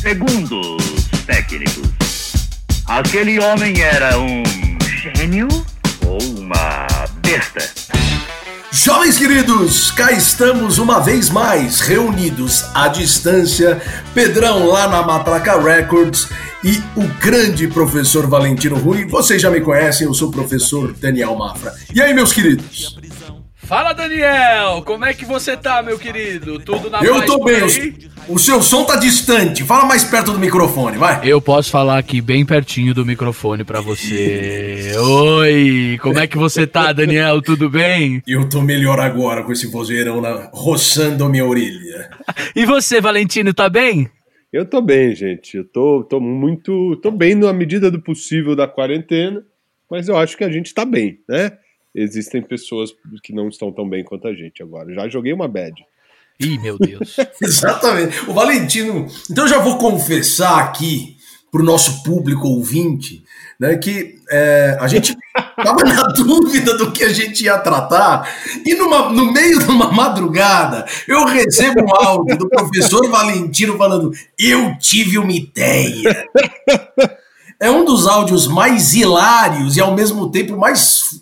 Segundo os técnicos, aquele homem era um gênio ou uma besta? Jovens queridos, cá estamos uma vez mais reunidos à distância, Pedrão lá na Matraca Records e o grande professor Valentino Rui. Vocês já me conhecem, eu sou o professor Daniel Mafra. E aí, meus queridos? Fala, Daniel! Como é que você tá, meu querido? Tudo na Eu paz tô bem, aí? o, seu som tá distante. Fala mais perto do microfone, vai. Eu posso falar aqui bem pertinho do microfone pra você. Oi! Como é que você tá, Daniel? Tudo bem? Eu tô melhor agora com esse vozeirão na, roçando a minha orelha. E você, Valentino, tá bem? Eu tô bem, gente. Eu tô, tô muito. tô bem na medida do possível da quarentena, mas eu acho que a gente tá bem, né? Existem pessoas que não estão tão bem quanto a gente agora. Já joguei uma bad. Ih, meu Deus. Exatamente. O Valentino. Então eu já vou confessar aqui pro nosso público ouvinte, né, que é, a gente tava na dúvida do que a gente ia tratar e numa, no meio de uma madrugada eu recebo um áudio do professor Valentino falando: eu tive uma ideia. É um dos áudios mais hilários e ao mesmo tempo mais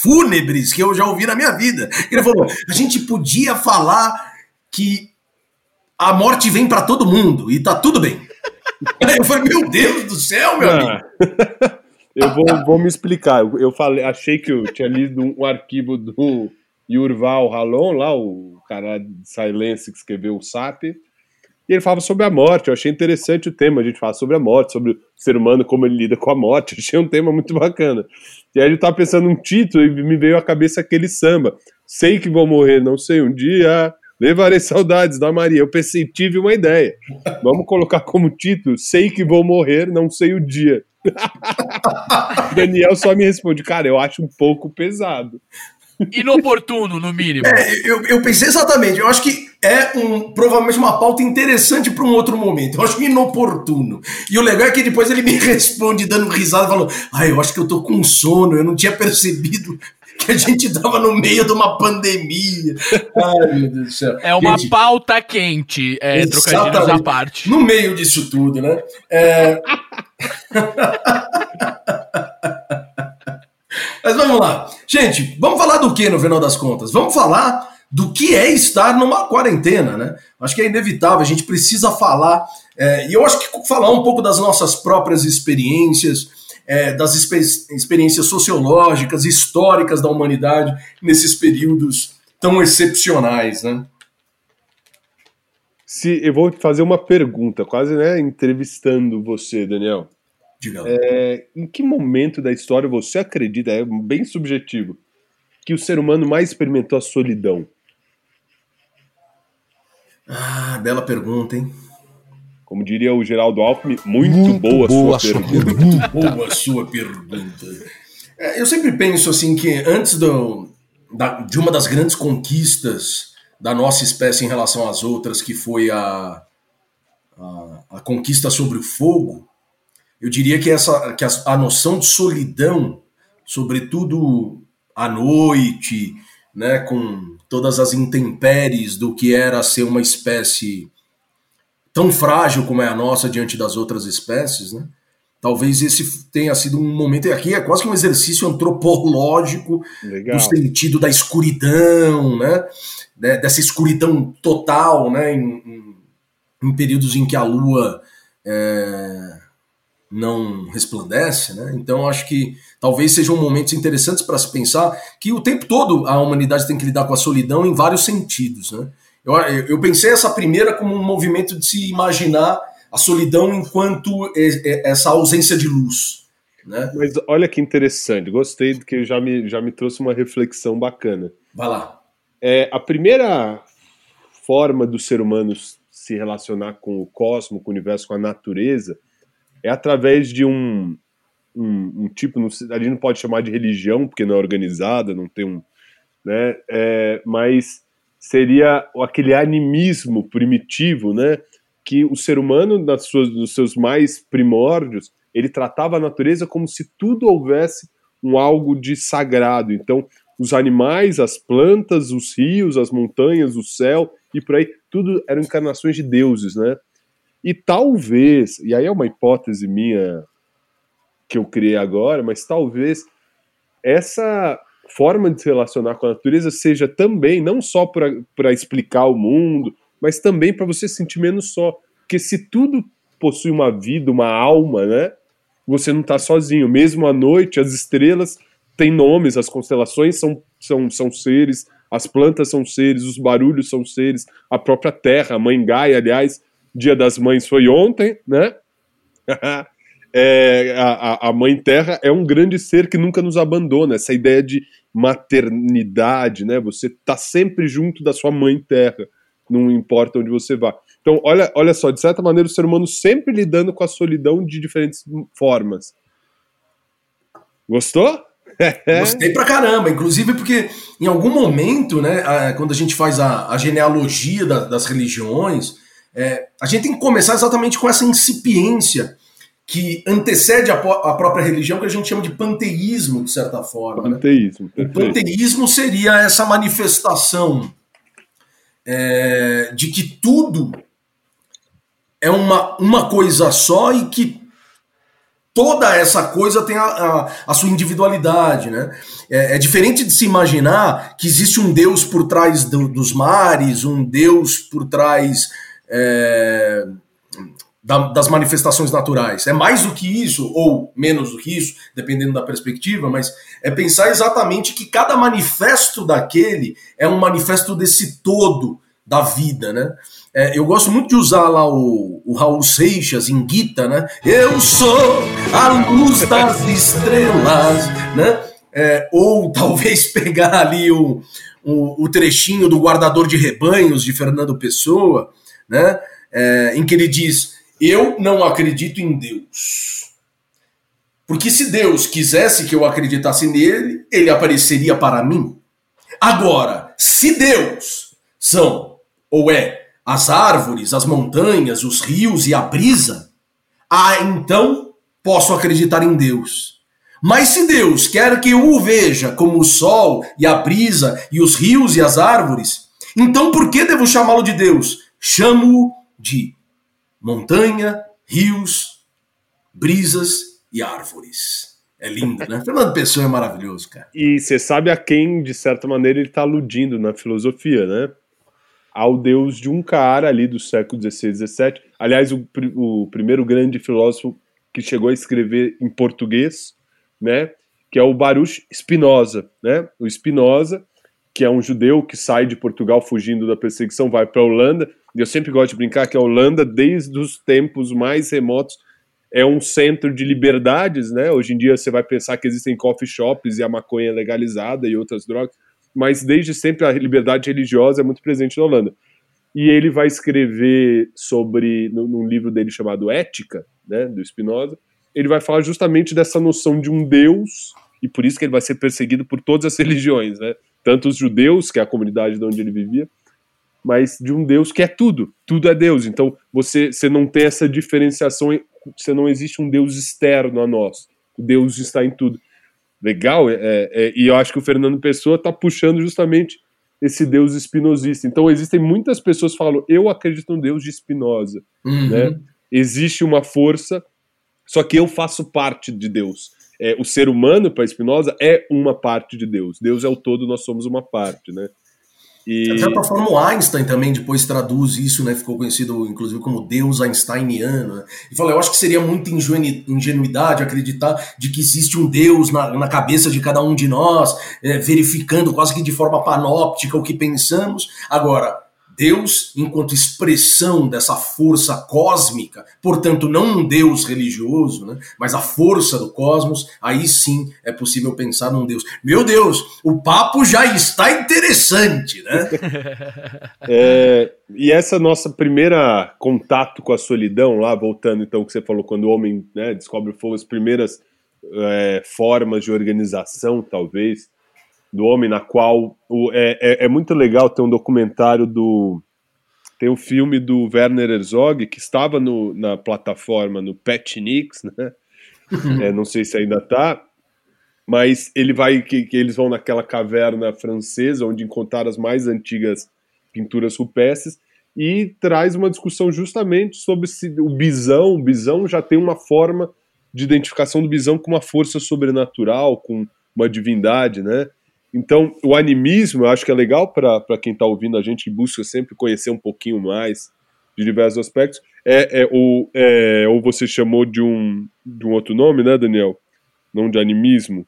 fúnebres que eu já ouvi na minha vida. Ele falou: a gente podia falar que a morte vem para todo mundo e tá tudo bem. Eu falei: meu Deus do céu, meu amigo. Ah, eu vou, vou me explicar. Eu, falei, achei que eu tinha lido um arquivo do Yurval Halon, lá, o cara de Silence que escreveu o SAP. Ele falava sobre a morte. Eu achei interessante o tema. A gente fala sobre a morte, sobre o ser humano, como ele lida com a morte. Achei um tema muito bacana. E aí ele tava pensando num título e me veio à cabeça aquele samba. Sei que vou morrer, não sei um dia. Levarei saudades da Maria. Eu pensei, tive uma ideia. Vamos colocar como título: Sei que vou morrer, não sei o dia. Daniel só me responde, cara, eu acho um pouco pesado. Inoportuno, no mínimo. É, eu, eu pensei exatamente. Eu acho que é um, provavelmente uma pauta interessante para um outro momento. Eu acho inoportuno. E o legal é que depois ele me responde dando risada, falando: Ah, eu acho que eu tô com sono, eu não tinha percebido que a gente tava no meio de uma pandemia. Ai, meu Deus do céu. É uma Gente, pauta quente, é, trocadilhos à parte. No meio disso tudo, né? É... Mas vamos lá. Gente, vamos falar do que no final das contas? Vamos falar do que é estar numa quarentena, né? Acho que é inevitável, a gente precisa falar. é, e eu acho que falar um pouco das nossas próprias experiências, é, das expe- experiências sociológicas, históricas da humanidade nesses períodos tão excepcionais, né? Se eu vou fazer uma pergunta, quase né, entrevistando você, Daniel. É, em que momento da história você acredita, é bem subjetivo, que o ser humano mais experimentou a solidão? Ah, bela pergunta, hein? Como diria o Geraldo Alckmin, muito, boa, boa sua sua pergunta. Muito boa a sua pergunta. É, eu sempre penso assim que antes do, da- de uma das grandes conquistas da nossa espécie em relação às outras, que foi a, a, a conquista sobre o fogo, eu diria que, essa, que a, a noção de solidão, sobretudo à noite, né, com todas as intempéries do que era ser uma espécie tão frágil como é a nossa diante das outras espécies, né? Talvez esse tenha sido um momento, e aqui é quase que um exercício antropológico Legal. no sentido da escuridão, né? Né, Dessa escuridão total, né? Em, em- em períodos em que a lua é, não resplandece, né? Então acho que talvez sejam momentos interessantes para se pensar que o tempo todo a humanidade tem que lidar com a solidão em vários sentidos, né? Eu, eu pensei essa primeira como um movimento de se imaginar a solidão enquanto essa ausência de luz, né? Mas olha que interessante, gostei que já me, já me trouxe uma reflexão bacana. Vai lá. É, a primeira forma do ser humano se relacionar com o cosmos, com o universo, com a natureza, é através de um, um, um tipo, não a gente não pode chamar de religião, porque não é organizada, não tem um. Né, é, mas seria aquele animismo primitivo, né? Que o ser humano, nas suas, nos seus mais primórdios, ele tratava a natureza como se tudo houvesse um algo de sagrado. Então, os animais, as plantas, os rios, as montanhas, o céu e por aí, tudo eram encarnações de deuses, né? E talvez, e aí é uma hipótese minha que eu criei agora, mas talvez essa forma de se relacionar com a natureza seja também, não só para explicar o mundo, mas também para você sentir menos só. Porque se tudo possui uma vida, uma alma, né? Você não está sozinho. Mesmo à noite, as estrelas têm nomes, as constelações são, são, são seres, as plantas são seres, os barulhos são seres, a própria Terra, a Mãe Gaia, aliás, Dia das Mães foi ontem, né? é, a, a Mãe Terra é um grande ser que nunca nos abandona. Essa ideia de maternidade, né? Você está sempre junto da sua Mãe Terra, não importa onde você vá. Então, olha, olha só, de certa maneira, o ser humano sempre lidando com a solidão de diferentes formas. Gostou? Gostei pra caramba, inclusive porque em algum momento, né, quando a gente faz a, a genealogia da, das religiões, é, a gente tem que começar exatamente com essa incipiência que antecede a, a, própria religião, que a gente chama de panteísmo, de certa forma. Né? Panteísmo. Né? O panteísmo seria essa manifestação é, de que tudo é uma, uma coisa só e que toda essa coisa tem a, a, a sua individualidade, né? É, é, diferente de se imaginar que existe um Deus por trás do, dos mares, um Deus por trás é, da, das manifestações naturais. É mais do que isso, ou menos do que isso, dependendo da perspectiva, mas é pensar exatamente que cada manifesto daquele é um manifesto desse todo da vida, né? É, eu gosto muito de usar lá o, o, Raul Seixas em Guita, né? Eu sou a luz das estrelas, né? É, ou talvez pegar ali o, o, o, trechinho do Guardador de Rebanhos de Fernando Pessoa, né? É, em que ele diz: Eu não acredito em Deus. Porque se Deus quisesse que eu acreditasse nele, ele apareceria para mim. Agora, se Deus são ou é as árvores, as montanhas, os rios e a brisa, ah, então posso acreditar em Deus. Mas se Deus quer que eu o veja como o sol e a brisa e os rios e as árvores, então por que devo chamá-lo de Deus? Chamo-o de montanha, rios, brisas e árvores. É lindo, né? Fernando Pessoa é maravilhoso, cara. E você sabe a quem, de certa maneira, ele está aludindo na filosofia, né? ao Deus de um cara ali do século XVI, XVII. Aliás, o, o primeiro grande filósofo que chegou a escrever em português, né? Que é o Baruch Spinoza, né? O Spinoza, que é um judeu que sai de Portugal fugindo da perseguição, vai para a Holanda. E eu sempre gosto de brincar que a Holanda, desde os tempos mais remotos, é um centro de liberdades, né? Hoje em dia você vai pensar que existem coffee shops e a maconha é legalizada e outras drogas mas desde sempre a liberdade religiosa é muito presente na Holanda. E ele vai escrever sobre, num livro dele chamado Ética, né, do Spinoza, ele vai falar justamente dessa noção de um Deus, e por isso que ele vai ser perseguido por todas as religiões, né? Tanto os judeus, que é a comunidade de onde ele vivia, mas de um Deus que é tudo, tudo é Deus. Então você, você não tem essa diferenciação, você não existe um Deus externo a nós. O Deus está em tudo legal, é, é, e eu acho que o Fernando Pessoa está puxando justamente esse Deus espinosista. Então existem muitas pessoas que falam, eu acredito no Deus de Spinoza, uhum. né? Existe uma força, só que eu faço parte de Deus. É, o ser humano, para Spinoza, é uma parte de Deus. Deus é o todo, nós somos uma parte, né? E... De certa forma, o Einstein também depois traduz isso, né? Ficou conhecido, inclusive, como Deus Einsteiniano. Né? E falou: eu acho que seria muita ingenuidade acreditar de que existe um Deus na, na cabeça de cada um de nós, é, verificando quase que de forma panóptica o que pensamos. Agora, Deus, enquanto expressão dessa força cósmica, portanto, não um Deus religioso, né, mas a força do cosmos, aí sim é possível pensar num Deus. Meu Deus, o papo já está interessante, né? é, e essa nossa primeira contato com a solidão, lá, voltando então que você falou, quando o homem né, descobre o fogo, as primeiras é, formas de organização, talvez, do homem, na qual o, é, é, é, muito legal ter um documentário do. Tem um filme do Werner Herzog que estava no, na plataforma no Petnix, né? é, não sei se ainda está, mas ele vai que, que, eles vão naquela caverna francesa onde encontraram as mais antigas pinturas rupestres e traz uma discussão justamente sobre se o bisão, o bisão já tem uma forma de identificação do bisão com uma força sobrenatural, com uma divindade, né? Então, o animismo, eu acho que é legal para quem está ouvindo a gente que busca sempre conhecer um pouquinho mais de diversos aspectos. É, é, ou, é, ou você chamou de um, de um outro nome, né, Daniel? Não de animismo,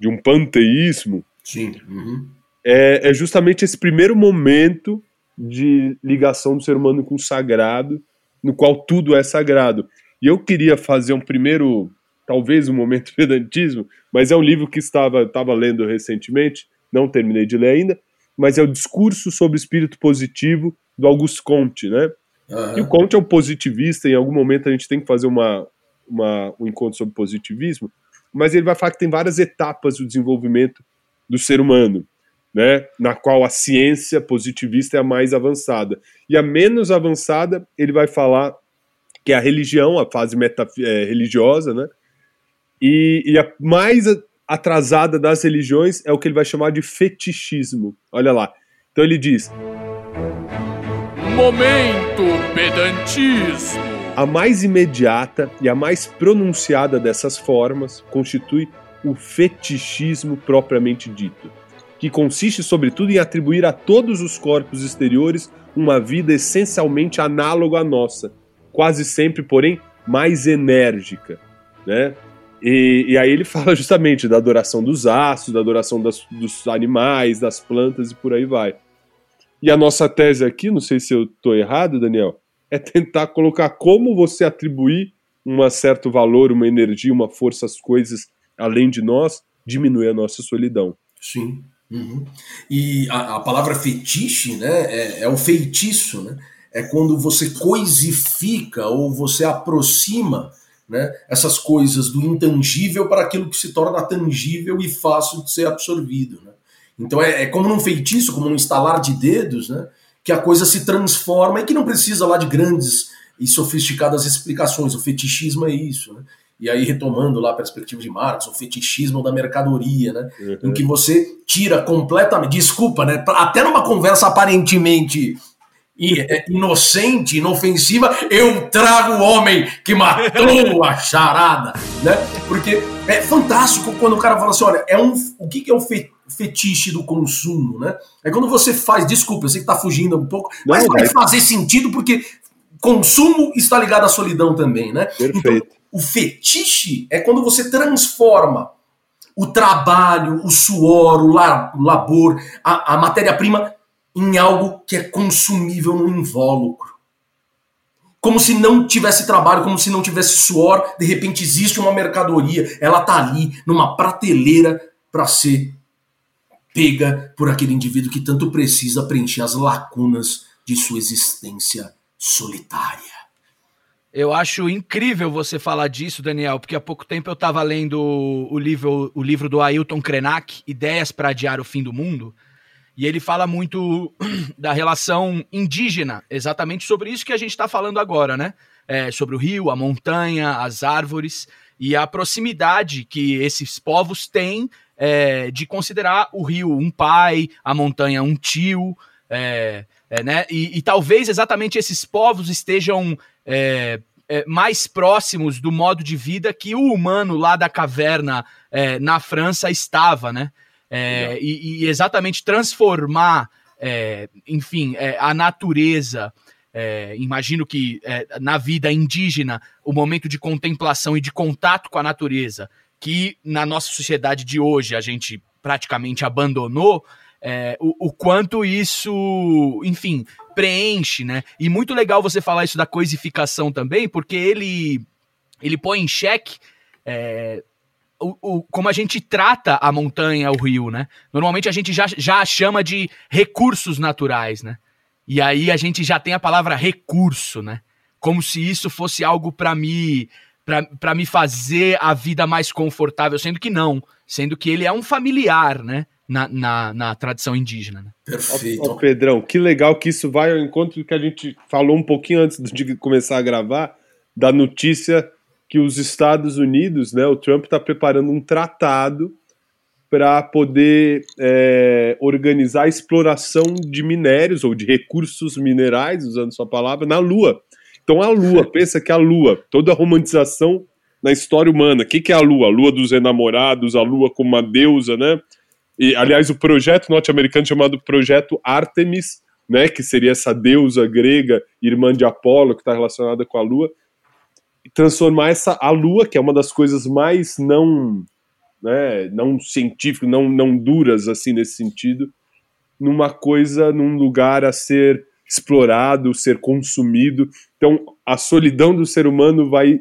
de um panteísmo. Sim. Uhum. É, é justamente esse primeiro momento de ligação do ser humano com o sagrado, no qual tudo é sagrado. E eu queria fazer um primeiro, talvez um momento de pedantismo, mas é um livro que estava, estava lendo recentemente, não terminei de ler ainda, mas é o Discurso sobre o Espírito Positivo do Auguste Comte, né? Uhum. E o Comte é um positivista, em algum momento a gente tem que fazer uma, uma, um encontro sobre positivismo, mas ele vai falar que tem várias etapas do desenvolvimento do ser humano né, na qual a ciência positivista é a mais avançada. E a menos avançada, ele vai falar que é a religião, a fase é, religiosa, né? E, e, a mais atrasada das religiões é o que ele vai chamar de fetichismo. Olha lá. Então ele diz: Momento pedantismo. A mais imediata e a mais pronunciada dessas formas constitui o fetichismo propriamente dito que consiste sobretudo em atribuir a todos os corpos exteriores uma vida essencialmente análoga à nossa, quase sempre, porém, mais enérgica, né? E, e aí ele fala justamente da adoração dos astros, da adoração das, dos animais, das plantas e por aí vai. E a nossa tese aqui, não sei se eu estou errado, Daniel, é tentar colocar como você atribuir um certo valor, uma energia, uma força às coisas além de nós, diminui a nossa solidão. Sim. Uhum. E a, a, palavra fetiche né, é, é o feitiço, né? é quando você coisifica ou você aproxima né, essas coisas do intangível para aquilo que se torna tangível e fácil de ser absorvido. Né? Então é, é como num feitiço, como num estalar de dedos, né, que a coisa se transforma e que não precisa lá de grandes e sofisticadas explicações. O fetichismo é isso. Né? e aí retomando lá a perspectiva de Marx, o fetichismo da mercadoria, né? Uhum. Em que você tira completamente, desculpa, né? Até numa conversa aparentemente inocente, inofensiva, eu trago o homem que matou a charada, né? Porque é fantástico quando o cara fala assim, olha, é um, o que, que é o fetiche do consumo, né? É quando você faz, desculpa, eu sei que tá fugindo um pouco, Não, mas vai fazer sentido porque consumo está ligado à solidão também, né? Perfeito. Então, o fetiche é quando você transforma o trabalho, o suor, o labor, a, a matéria-prima em algo que é consumível no invólucro. Como se não tivesse trabalho, como se não tivesse suor, de repente existe uma mercadoria, ela está ali numa prateleira para ser pega por aquele indivíduo que tanto precisa preencher as lacunas de sua existência solitária. Eu acho incrível você falar disso, Daniel, porque há pouco tempo eu estava lendo o livro, o livro do Ailton Krenak, Ideias para Adiar o Fim do Mundo, e ele fala muito da relação indígena, exatamente sobre isso que a gente está falando agora, né? É, sobre o rio, a montanha, as árvores e a proximidade que esses povos têm é, de considerar o rio um pai, a montanha um tio, é, é, né? E, e, talvez exatamente esses povos estejam é, é, mais próximos do modo de vida que o humano lá da caverna na França estava, né? É, e, e, exatamente transformar, é, enfim, é, a natureza. imagino que na vida indígena, o momento de contemplação e de contato com a natureza, que na nossa sociedade de hoje a gente praticamente abandonou, é, o, o, quanto isso, enfim, preenche, né? E muito legal você falar isso da coisificação também, porque ele, ele põe em xeque é, o, o, como a gente trata a montanha, o rio, né? Normalmente a gente já, já chama de recursos naturais, né? E aí a gente já tem a palavra recurso, né? Como se isso fosse algo para me para me fazer a vida mais confortável, sendo que não, sendo que ele é um familiar, né? na, na, na tradição indígena. Né? Perfeito. Ó, Pedrão, que legal que isso vai ao encontro do que a gente falou um pouquinho antes de começar a gravar, da notícia que os Estados Unidos, né, o Trump está preparando um tratado para poder é, organizar a exploração de minérios ou de recursos minerais, usando sua palavra, na Lua. Então a Lua, pensa que a Lua, toda a romantização na história humana, o que, que é a Lua? A Lua dos enamorados, a Lua como uma deusa, né? E, aliás, o projeto norte-americano chamado Projeto Artemis, né, que seria essa deusa grega, irmã de Apolo, que está relacionada com a Lua, transformar essa a Lua, que é uma das coisas mais não né, não científico, não, não duras assim nesse sentido, numa coisa, num lugar a ser explorado, ser consumido. Então, a solidão do ser humano vai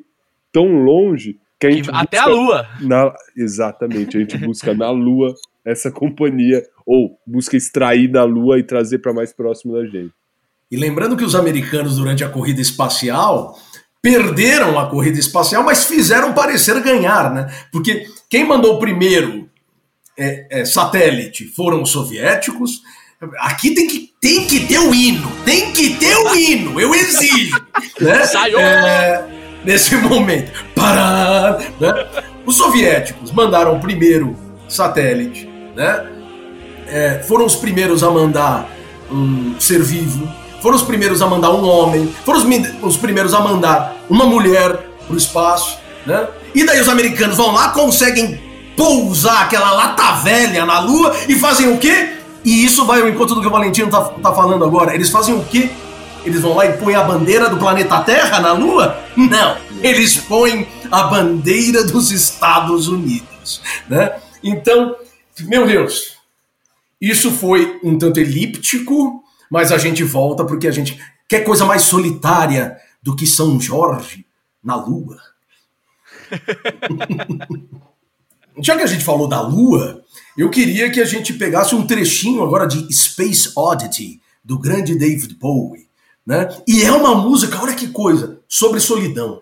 tão longe que a gente até a Lua. Na, exatamente, a gente busca na Lua essa companhia ou busca extrair da Lua e trazer para mais próximo da gente. E lembrando que os americanos durante a corrida espacial perderam a corrida espacial, mas fizeram parecer ganhar, né? Porque quem mandou o primeiro é, é, satélite foram os soviéticos. Aqui tem que, tem que ter o hino, tem que ter o hino, eu exijo. né? Saiu! É, nesse momento. Pará, né? Os soviéticos mandaram o primeiro satélite, né? É, foram os primeiros a mandar um ser vivo, foram os primeiros a mandar um homem, foram os, os primeiros a mandar uma mulher para o espaço, né? E daí os americanos vão lá, conseguem pousar aquela lata velha na Lua e fazem o quê? E isso vai ao encontro do que o Valentino tá, tá falando agora. Eles fazem o quê? Eles vão lá e põem a bandeira do planeta Terra na Lua? Não, eles põem a bandeira dos Estados Unidos, né? Então, meu Deus, isso foi um tanto elíptico, mas a gente volta porque a gente quer coisa mais solitária do que São Jorge na Lua. Já que a gente falou da Lua, eu queria que a gente pegasse um trechinho agora de Space Oddity, do grande David Bowie. Né? E é uma música, olha que coisa, sobre solidão.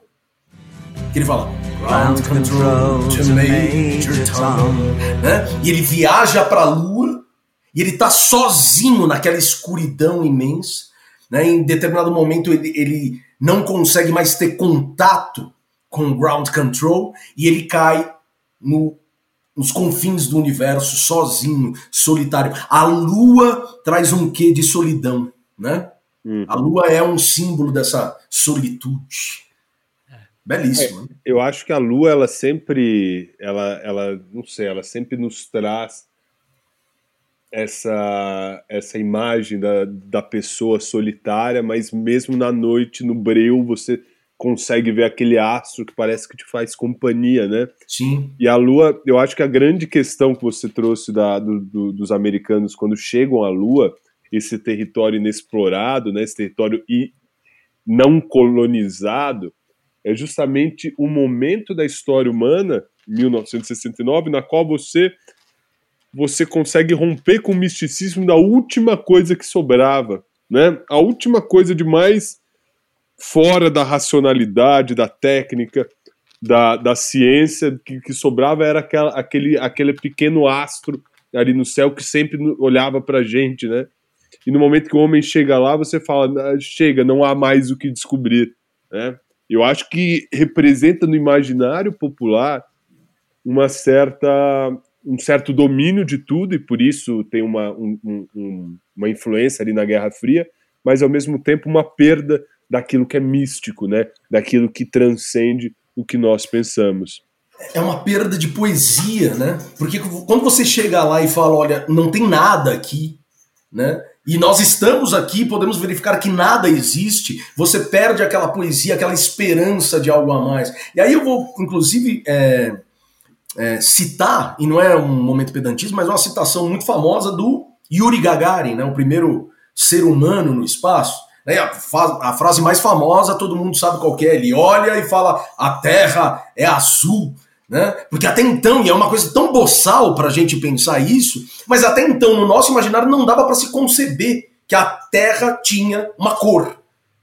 Que ele fala. Ground control to Major. Né? E ele viaja para a Lua e ele tá sozinho naquela escuridão imensa. Né? Em determinado momento ele, ele não consegue mais ter contato com ground control e ele cai no, nos confins do universo sozinho, solitário. A lua traz um quê de solidão, né? Uhum. A lua é um símbolo dessa solitude. Belíssimo. É, eu acho que a lua ela sempre, ela, ela, não sei, ela sempre nos traz essa essa imagem da, da pessoa solitária, mas mesmo na noite, no breu, você consegue ver aquele astro que parece que te faz companhia, né? Sim. E a Lua, eu acho que a grande questão que você trouxe da, do, do, dos americanos quando chegam à Lua, esse território inexplorado, né, esse território não colonizado, é justamente o momento da história humana, 1969, na qual você você consegue romper com o misticismo da última coisa que sobrava, né? A última coisa de mais fora da racionalidade, da técnica, da, da ciência, que, que sobrava era aquela, aquele, aquele pequeno astro ali no céu que sempre olhava para a gente, né? E no momento que o homem chega lá, você fala, chega, não há mais o que descobrir, né? Eu acho que representa no imaginário popular uma certa um certo domínio de tudo e por isso tem uma, um, um, uma influência ali na Guerra Fria, mas ao mesmo tempo uma perda daquilo que é místico, né? Daquilo que transcende o que nós pensamos. É uma perda de poesia, né? Porque quando você chega lá e fala, olha, não tem nada aqui, né? E nós estamos aqui, podemos verificar que nada existe. Você perde aquela poesia, aquela esperança de algo a mais. E aí eu vou, inclusive, é, é, citar, e não é um momento pedantismo, mas é uma citação muito famosa do Yuri Gagarin, né? O primeiro ser humano no espaço né? A, a, frase mais famosa, todo mundo sabe qual é. Ele olha e fala: a Terra é azul. Né? Porque até então, e é uma coisa tão boçal para a gente pensar isso, mas até então, no nosso imaginário, não dava para se conceber que a Terra tinha uma cor.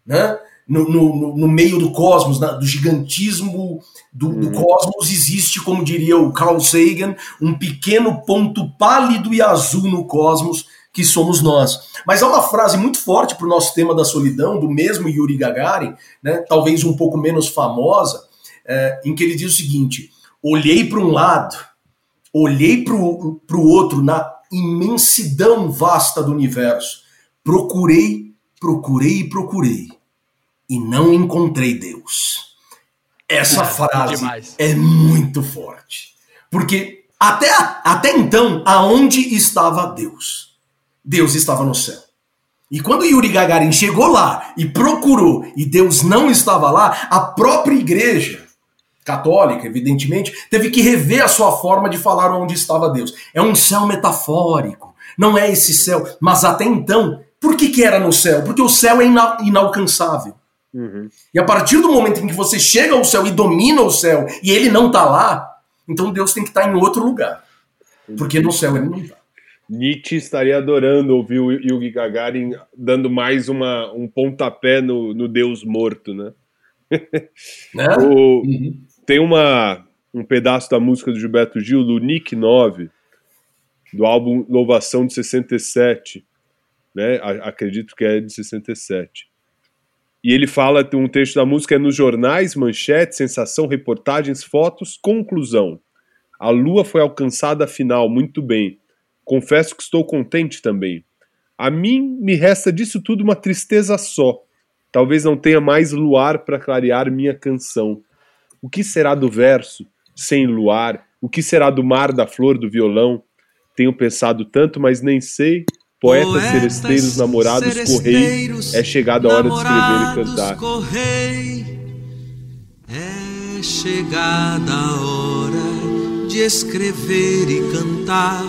Né? No, no, no meio do cosmos, do gigantismo do, do, uhum. cosmos, existe, como diria o Carl Sagan, um pequeno ponto pálido e azul no cosmos que somos nós. Mas há uma frase muito forte para o nosso tema da solidão, do mesmo Yuri Gagarin, né, talvez um pouco menos famosa, é, em que ele diz o seguinte: olhei para um lado, olhei para o outro na imensidão vasta do universo, procurei, procurei e procurei, e não encontrei Deus. Essa é, frase é muito forte. Porque até, até então, aonde estava Deus? Deus estava no céu. E quando Yuri Gagarin chegou lá e procurou e Deus não estava lá, a própria igreja católica, evidentemente, teve que rever a sua forma de falar onde estava Deus. É um céu metafórico, não é esse céu. Mas até então, por que, que era no céu? Porque o céu é ina inalcançável. Uhum. E a partir do momento em que você chega ao céu e domina o céu e ele não está lá, então Deus tem que estar tá em outro lugar. Porque no céu ele não está. Nietzsche estaria adorando ouvir o Yugi Gagarin dando mais uma, um pontapé no, no Deus morto, né? É? o, uhum. Tem uma, um pedaço da música do Gilberto Gil, do Nick 9, do álbum Louvação de 67, né? acredito que é de 67. E ele fala, um texto da música é nos jornais, manchete, sensação, reportagens, fotos, conclusão. A lua foi alcançada afinal, muito bem. Confesso que estou contente também. A mim me resta disso tudo uma tristeza só. Talvez não tenha mais luar para clarear minha canção. O que será do verso sem luar? O que será do mar, da flor, do violão? Tenho pensado tanto, mas nem sei. Poetas, Poetas seresteiros, namorados, seresteiros, correi. É chegada a hora de escrever e cantar. Correi. É chegada a hora de escrever e cantar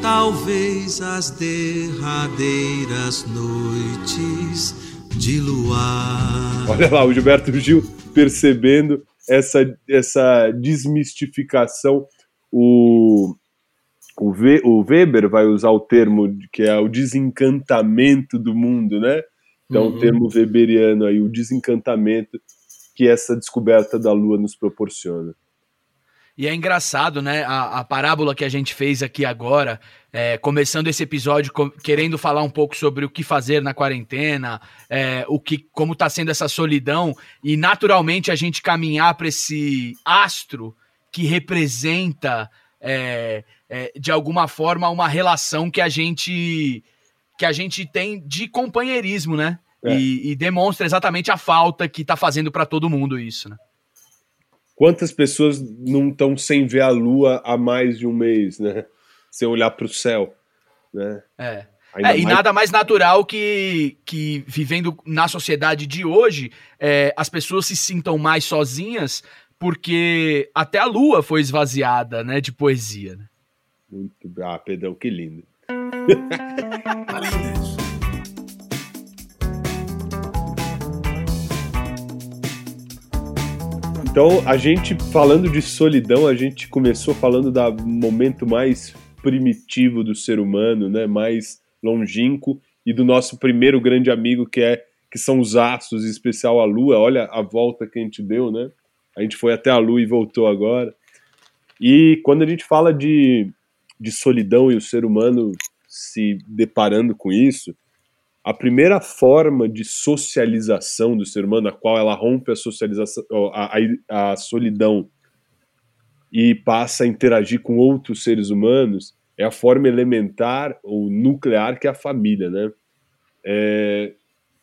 talvez as derradeiras noites de luar. Olha lá, o Gilberto Gil percebendo essa, essa desmistificação. O, o, v, o Weber vai usar o termo que é o desencantamento do mundo, né? Então, uhum. o termo weberiano aí, o desencantamento que essa descoberta da Lua nos proporciona. E é engraçado, né? A, a, parábola que a gente fez aqui agora, é, começando esse episódio com, querendo falar um pouco sobre o que fazer na quarentena, é, o que, como está sendo essa solidão, e naturalmente a gente caminhar para esse astro que representa é, é, de alguma forma uma relação que a gente que a gente tem de companheirismo, né? É. E, e demonstra exatamente a falta que está fazendo para todo mundo isso, né? Quantas pessoas não estão sem ver a lua há mais de um mês, né? Sem olhar para o céu, né? É. É, e mais... nada mais natural que, que vivendo na sociedade de hoje, é, as pessoas se sintam mais sozinhas, porque até a lua foi esvaziada, né, de poesia. Né? Muito. Ah, Pedrão, que lindo. Então, a gente falando de solidão, a gente começou falando do momento mais primitivo do ser humano, né, mais longínquo e do nosso primeiro grande amigo que é que são os astros, em especial a lua. Olha a volta que a gente deu, né? A gente foi até a lua e voltou agora. E quando a gente fala de, de solidão e o ser humano se deparando com isso, a primeira forma de socialização do ser humano, a qual ela rompe a socialização, a, a, a solidão e passa a interagir com outros seres humanos, é a forma elementar ou nuclear que é a família, né? É,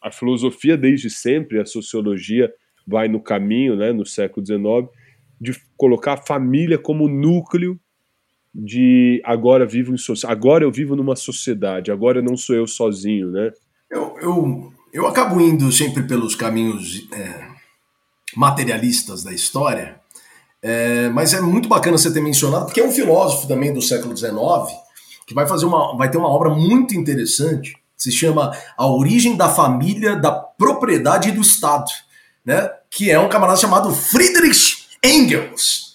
a filosofia desde sempre, a sociologia vai no caminho, né, no século XIX, de colocar a família como núcleo de agora vivo em agora eu vivo numa sociedade, agora não sou eu sozinho, né? Eu, eu, eu acabo indo sempre pelos caminhos é, materialistas da história, é, mas é muito bacana você ter mencionado, porque é um filósofo também do século XIX que vai fazer uma, vai ter uma obra muito interessante, se chama A Origem da Família, da Propriedade e do Estado, né? Que é um camarada chamado Friedrich Engels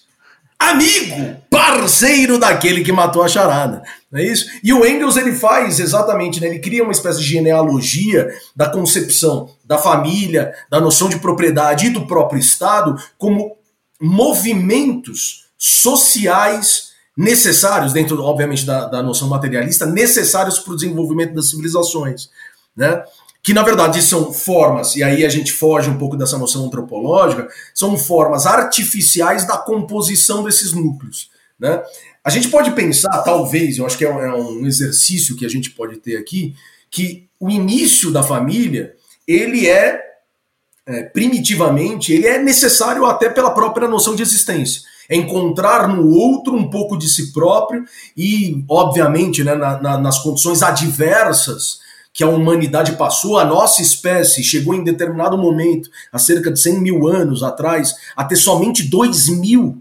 amigo, parceiro daquele que matou a charada. Não é isso? E o Engels ele faz exatamente, né? ele cria uma espécie de genealogia da concepção da família, da noção de propriedade e do próprio Estado como movimentos sociais necessários, dentro, obviamente, da, da noção materialista, necessários para o desenvolvimento das civilizações. Né? Que na verdade são formas, e aí a gente foge um pouco dessa noção antropológica, são formas artificiais da composição desses núcleos. Né? a gente pode pensar, talvez, eu acho que é um, é um exercício que a gente pode ter aqui, que o início da família, ele é, é, primitivamente, ele é necessário até pela própria noção de existência. É encontrar no outro um pouco de si próprio e, obviamente, né, na, na, nas condições adversas que a humanidade passou, a nossa espécie chegou em determinado momento, há cerca de 100 mil anos atrás, a ter somente 2 mil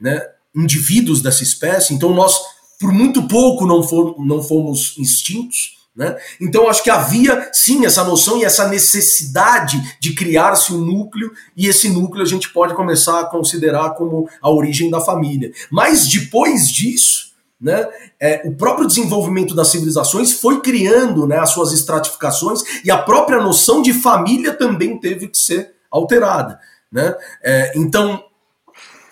né, indivíduos dessa espécie. Então nós, por muito pouco, não, for, não fomos extintos. Né? Então acho que havia sim essa noção e essa necessidade de criar-se um núcleo, e esse núcleo a gente pode começar a considerar como a origem da família. Mas depois disso, né, é, o próprio desenvolvimento das civilizações foi criando né, as suas estratificações e a própria noção de família também teve que ser alterada. Né? É, então,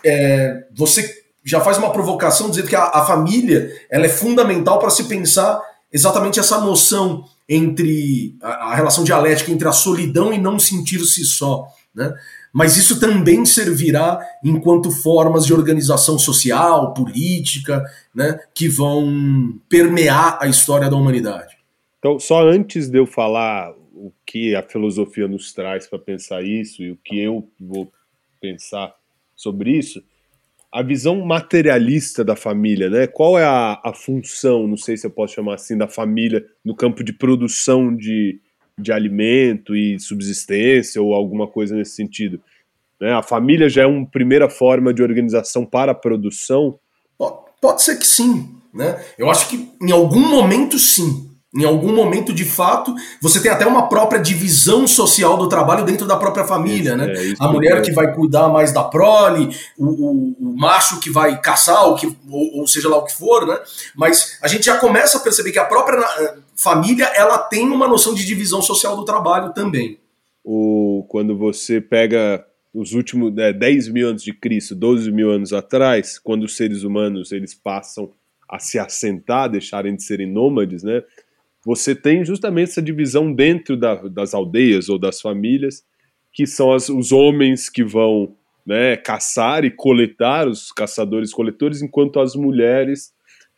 é, você já faz uma provocação dizendo que a, a família ela é fundamental para se pensar exatamente essa noção entre a, a, relação dialética entre a solidão e não sentir-se só. Né? Mas isso também servirá enquanto formas de organização social, política, né, que vão permear a história da humanidade. Então, só antes de eu falar o que a filosofia nos traz para pensar isso e o que eu vou pensar sobre isso, a visão materialista da família, né? Qual é a, a função, não sei se eu posso chamar assim, da família no campo de produção de, de alimento e subsistência ou alguma coisa nesse sentido. Né? A família já é uma primeira forma de organização para a produção? Pode ser que sim. Né? Eu acho que em algum momento sim. Em algum momento, de fato, você tem até uma própria divisão social do trabalho dentro da própria família, isso, né? É, a mulher que vai cuidar mais da prole, o, o, o macho que vai caçar, o que, ou, ou, seja lá o que for, né? Mas a gente já começa a perceber que a própria eh, família ela tem uma noção de divisão social do trabalho também. O, quando você pega os últimos é, 10 mil anos de Cristo, 12 mil anos atrás, quando os seres humanos eles passam a se assentar, deixarem de serem nômades, né? Você tem justamente essa divisão dentro da, das aldeias ou das famílias, que são as, os homens que vão né, caçar e coletar, os caçadores-coletores, enquanto as mulheres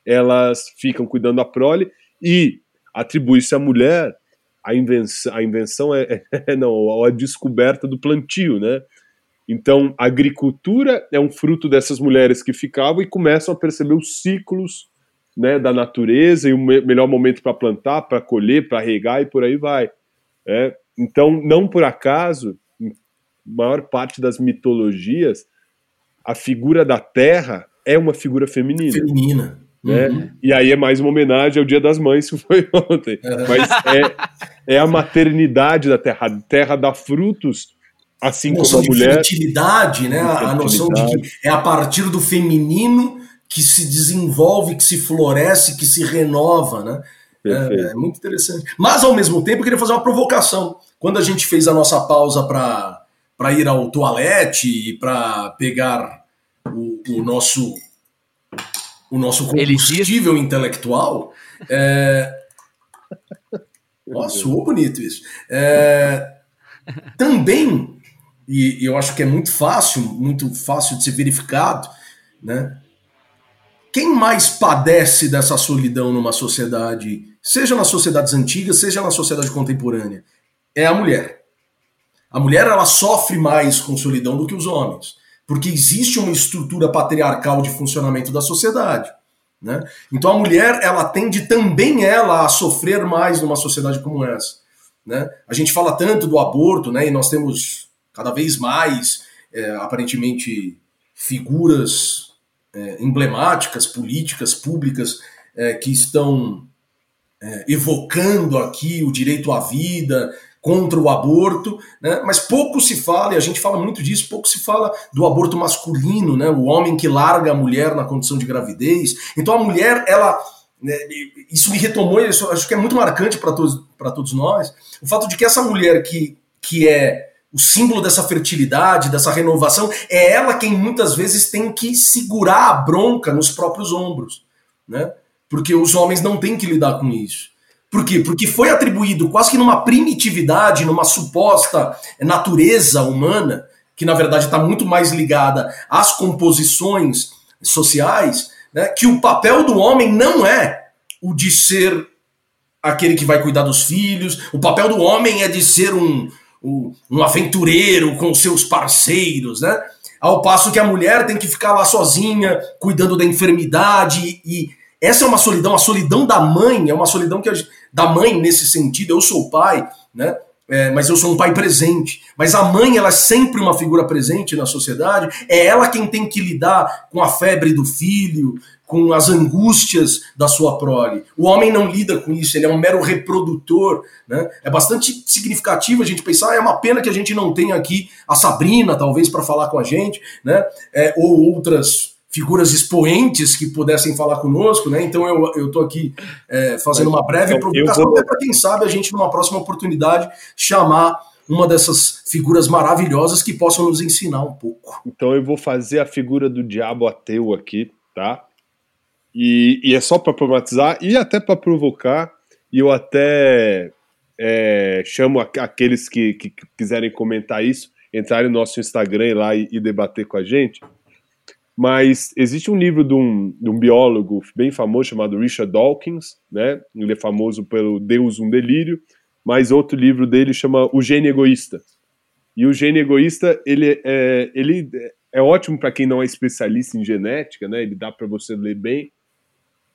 elas ficam cuidando da prole e atribui-se à mulher a invenção, a invenção é, é, não, a descoberta do plantio, né? Então, a agricultura é um fruto dessas mulheres que ficavam e começam a perceber os ciclos né, da natureza e o me melhor momento para plantar, para colher, para regar e por aí vai. É, então, não por acaso, maior parte das mitologias, a figura da terra é uma figura feminina. Feminina. Né? Uhum. E aí é mais uma homenagem ao Dia das Mães que foi ontem. Uhum. Mas é, é a maternidade da terra. A terra dá frutos assim como a mulher. Fertilidade, né? A noção de que é a partir do feminino que se desenvolve, que se floresce, que se renova, né? É, é, muito interessante. Mas ao mesmo tempo eu queria fazer uma provocação. Quando a gente fez a nossa pausa para ir ao toalete e para pegar o, o, nosso o nosso combustível intelectual, é... Nossa, soou bonito isso. É... Também e, eu acho que é muito fácil, muito fácil de ser verificado, né? Quem mais padece dessa solidão numa sociedade, seja nas sociedades antigas, seja na sociedade contemporânea, é a mulher. A mulher ela sofre mais com solidão do que os homens, porque existe uma estrutura patriarcal de funcionamento da sociedade. Né? Então a mulher ela tende também ela a sofrer mais numa sociedade como essa. Né? A gente fala tanto do aborto, né? E nós temos cada vez mais, é, aparentemente, figuras é, emblemáticas, políticas, públicas, é, que estão é, evocando aqui o direito à vida, contra o aborto, né? mas pouco se fala, e a gente fala muito disso, pouco se fala do aborto masculino, né? o homem que larga a mulher na condição de gravidez. Então a mulher, ela. Né, isso me retomou, isso acho que é muito marcante para todos, todos nós, o fato de que essa mulher que, que é o símbolo dessa fertilidade, dessa renovação, é ela quem muitas vezes tem que segurar a bronca nos próprios ombros, né? Porque os homens não têm que lidar com isso. Por quê? Porque foi atribuído quase que numa primitividade, numa suposta natureza humana, que na verdade está muito mais ligada às composições sociais, né, que o papel do homem não é o de ser aquele que vai cuidar dos filhos, o papel do homem é de ser um, um, um aventureiro com seus parceiros, né? Ao passo que a mulher tem que ficar lá sozinha, cuidando da enfermidade e essa é uma solidão, a solidão da mãe é uma solidão que a, da mãe nesse sentido. Eu sou pai, né? É, mas eu sou um pai presente. Mas a mãe, ela é sempre uma figura presente na sociedade. É ela quem tem que lidar com a febre do filho, com as angústias da sua prole. O homem não lida com isso, ele é um mero reprodutor. Né? É bastante significativo a gente pensar, é uma pena que a gente não tenha aqui a Sabrina, talvez, para falar com a gente, né? É, ou outras figuras expoentes que pudessem falar conosco, né? Então eu estou aqui é, fazendo uma breve provocação vou... para quem sabe a gente numa próxima oportunidade chamar uma dessas figuras maravilhosas que possam nos ensinar um pouco. Então eu vou fazer a figura do diabo ateu aqui, tá? E, e é só para problematizar e até para provocar. E eu até é, chamo aqueles que, que, quiserem comentar isso, entrarem no nosso Instagram lá e, e debater com a gente mas existe um livro de um, de um, biólogo bem famoso chamado Richard Dawkins, né? Ele é famoso pelo Deus um Delírio, mas outro livro dele chama O Gênio Egoísta. E o gênio egoísta, ele é, ele é ótimo para quem não é especialista em genética, né? Ele dá para você ler bem.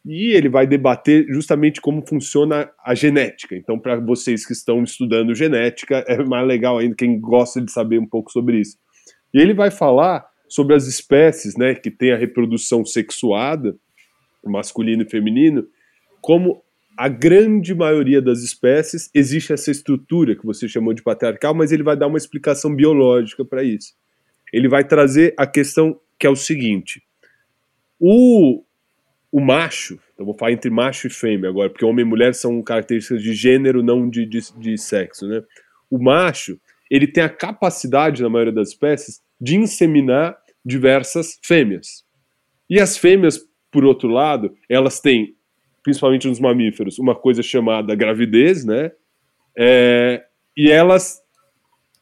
E ele vai debater justamente como funciona a genética. Então, para vocês que estão estudando genética, é mais legal ainda quem gosta de saber um pouco sobre isso. E ele vai falar sobre as espécies né, que têm a reprodução sexuada, masculino e feminino, como a grande maioria das espécies existe essa estrutura que você chamou de patriarcal, mas ele vai dar uma explicação biológica para isso. Ele vai trazer a questão que é o seguinte: o, o macho, então vou falar entre macho e fêmea agora, porque homem e mulher são características de gênero, não de, de, de sexo, né? O macho, ele tem a capacidade, na maioria das espécies, de inseminar diversas fêmeas. E as fêmeas, por outro lado, elas têm, principalmente nos mamíferos, uma coisa chamada gravidez, né? É, e elas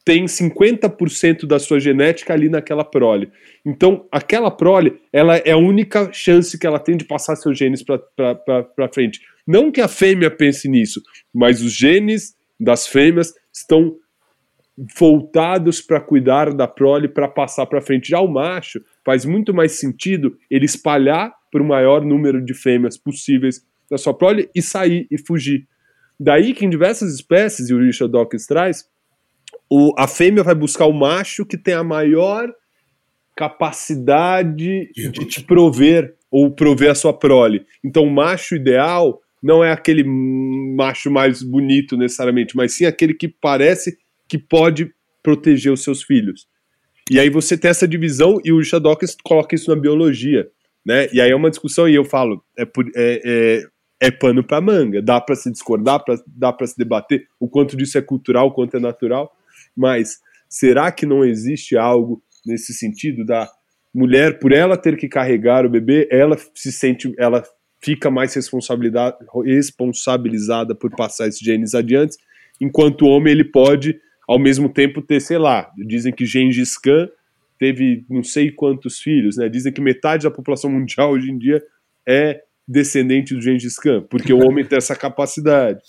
têm 50% da sua genética ali naquela prole. Então, aquela prole, ela é a única chance que ela tem de passar seus genes para frente. Não que a fêmea pense nisso, mas os genes das fêmeas estão voltados para cuidar da prole para passar para frente. Já o macho faz muito mais sentido ele espalhar para o maior número de fêmeas possíveis da sua prole e sair e fugir. Daí que em diversas espécies, e o Richard Dawkins traz, o, a fêmea vai buscar o macho que tem a maior capacidade de te prover ou prover a sua prole. Então, o macho ideal não é aquele macho mais bonito necessariamente, mas sim aquele que parece que pode proteger os seus filhos. E aí você tem essa divisão e o Shadok coloca isso na biologia, né? E aí é uma discussão e eu falo, é, é, é, é pano para manga, dá para se discordar, pra, dá para se debater o quanto disso é cultural, o quanto é natural, mas será que não existe algo nesse sentido da mulher, por ela ter que carregar o bebê, ela se sente, ela fica mais responsabilizada por passar esses genes adiante, enquanto o homem ele pode ao mesmo tempo ter, sei lá, dizem que Gengis Khan teve não sei quantos filhos, né? Dizem que metade da população mundial hoje em dia é descendente do Gengis Khan, porque o homem tem essa capacidade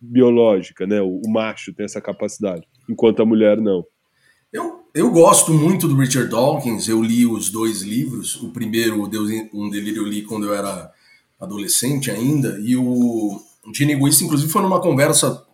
biológica, né? O, o, macho tem essa capacidade, enquanto a mulher não. Eu, eu gosto muito do Richard Dawkins, eu li os dois livros, o primeiro, Deus um Delírio, eu li quando eu era adolescente ainda, e o Gene Egoísta, inclusive, foi numa conversa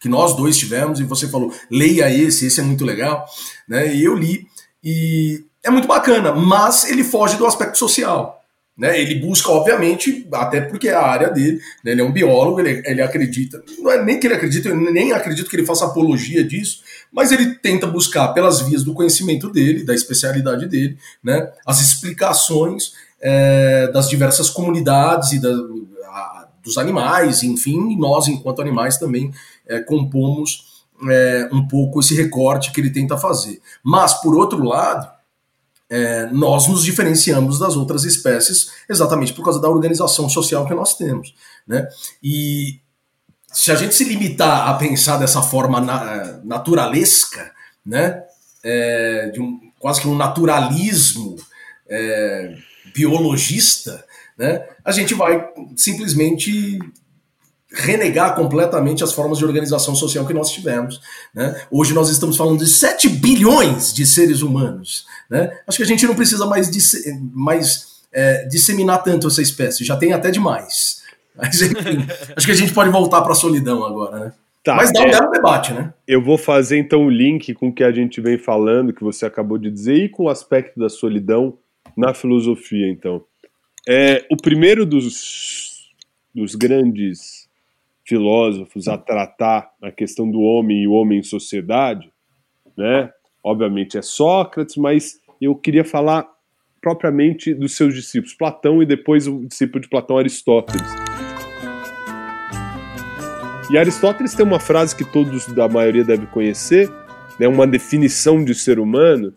que nós dois tivemos, e você falou, leia esse, esse é muito legal, né? E eu li, e é muito bacana, mas ele foge do aspecto social. Né, ele busca, obviamente, até porque é a área dele, né, ele é um biólogo, ele, ele acredita, não é nem que ele acredita, eu nem acredito que ele faça apologia disso, mas ele tenta buscar pelas vias do conhecimento dele, da especialidade dele, né, as explicações é, das diversas comunidades e da, a, dos animais, enfim, nós, enquanto animais, também é, compomos é, um pouco esse recorte que ele tenta fazer. Mas, por outro lado, é, nós nos diferenciamos das outras espécies exatamente por causa da organização social que nós temos. Né? E se a gente se limitar a pensar dessa forma na, naturalesca, né? É, de um, quase que um naturalismo é, biologista, né, a gente vai simplesmente renegar completamente as formas de organização social que nós tivemos. Né? Hoje nós estamos falando de 7 bilhões de seres humanos. Né? Acho que a gente não precisa mais, mais é, disseminar tanto essa espécie, já tem até demais. Mas enfim, acho que a gente pode voltar para a solidão agora, né? Tá, Mas dá um é, belo debate, né? Eu vou fazer então o link com o que a gente vem falando, que você acabou de dizer, e com o aspecto da solidão na filosofia, então. É, o primeiro dos, dos grandes filósofos a tratar a questão do homem e o homem em sociedade, né? Obviamente é Sócrates, mas eu queria falar propriamente dos seus discípulos, Platão e depois o discípulo de Platão, Aristóteles. E Aristóteles tem uma frase que todos da maioria devem conhecer, né, uma definição de ser humano,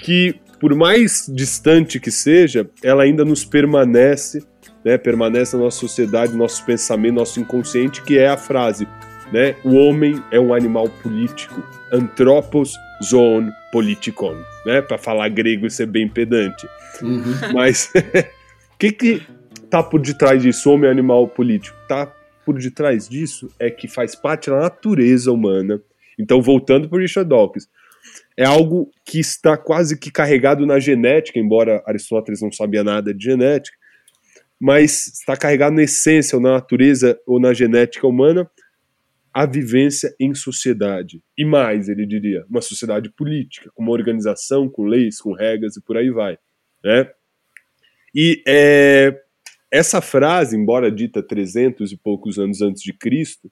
que por mais distante que seja, ela ainda nos permanece, né, permanece na nossa sociedade, nosso pensamento, nosso inconsciente, que é a frase, né, o homem é um animal político, anthropos zoon politikon, né, para falar grego e ser bem pedante. Uhum. Mas o que que tá por detrás disso, homem é animal político? Tá por detrás disso é que faz parte da natureza humana. Então, voltando para Richard Dawkins, é algo que está quase que carregado na genética, embora Aristóteles não sabia nada de genética, mas está carregado na essência, ou na natureza, ou na genética humana, a vivência em sociedade. E mais, ele diria, uma sociedade política, com uma organização, com leis, com regras e por aí vai. Né? E é, essa frase, embora dita 300 e poucos anos antes de Cristo,